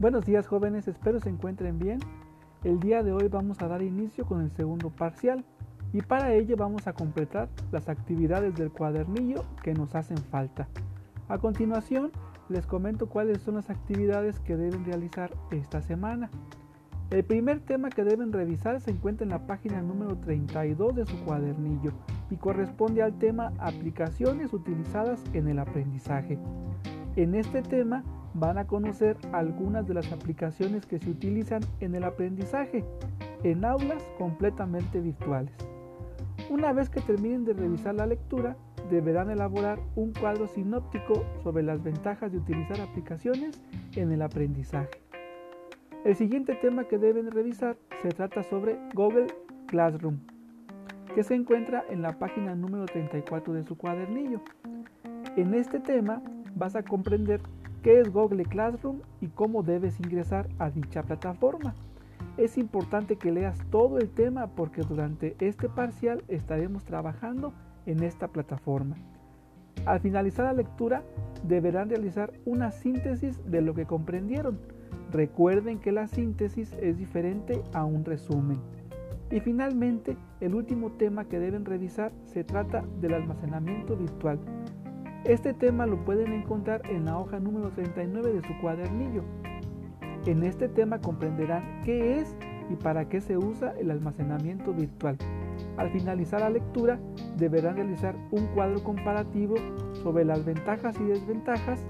Buenos días jóvenes, espero se encuentren bien. El día de hoy vamos a dar inicio con el segundo parcial y para ello vamos a completar las actividades del cuadernillo que nos hacen falta. A continuación les comento cuáles son las actividades que deben realizar esta semana. El primer tema que deben revisar se encuentra en la página número 32 de su cuadernillo y corresponde al tema aplicaciones utilizadas en el aprendizaje. En este tema van a conocer algunas de las aplicaciones que se utilizan en el aprendizaje en aulas completamente virtuales. Una vez que terminen de revisar la lectura, deberán elaborar un cuadro sinóptico sobre las ventajas de utilizar aplicaciones en el aprendizaje. El siguiente tema que deben revisar se trata sobre Google Classroom, que se encuentra en la página número 34 de su cuadernillo. En este tema vas a comprender qué es Google Classroom y cómo debes ingresar a dicha plataforma. Es importante que leas todo el tema porque durante este parcial estaremos trabajando en esta plataforma. Al finalizar la lectura deberán realizar una síntesis de lo que comprendieron. Recuerden que la síntesis es diferente a un resumen. Y finalmente, el último tema que deben revisar se trata del almacenamiento virtual. Este tema lo pueden encontrar en la hoja número 39 de su cuadernillo. En este tema comprenderán qué es y para qué se usa el almacenamiento virtual. Al finalizar la lectura deberán realizar un cuadro comparativo sobre las ventajas y desventajas,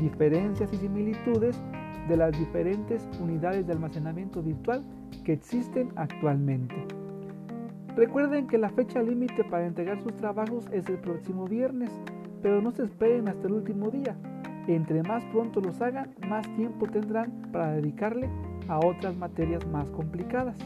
diferencias y similitudes de las diferentes unidades de almacenamiento virtual que existen actualmente. Recuerden que la fecha límite para entregar sus trabajos es el próximo viernes pero no se esperen hasta el último día. Entre más pronto los hagan, más tiempo tendrán para dedicarle a otras materias más complicadas.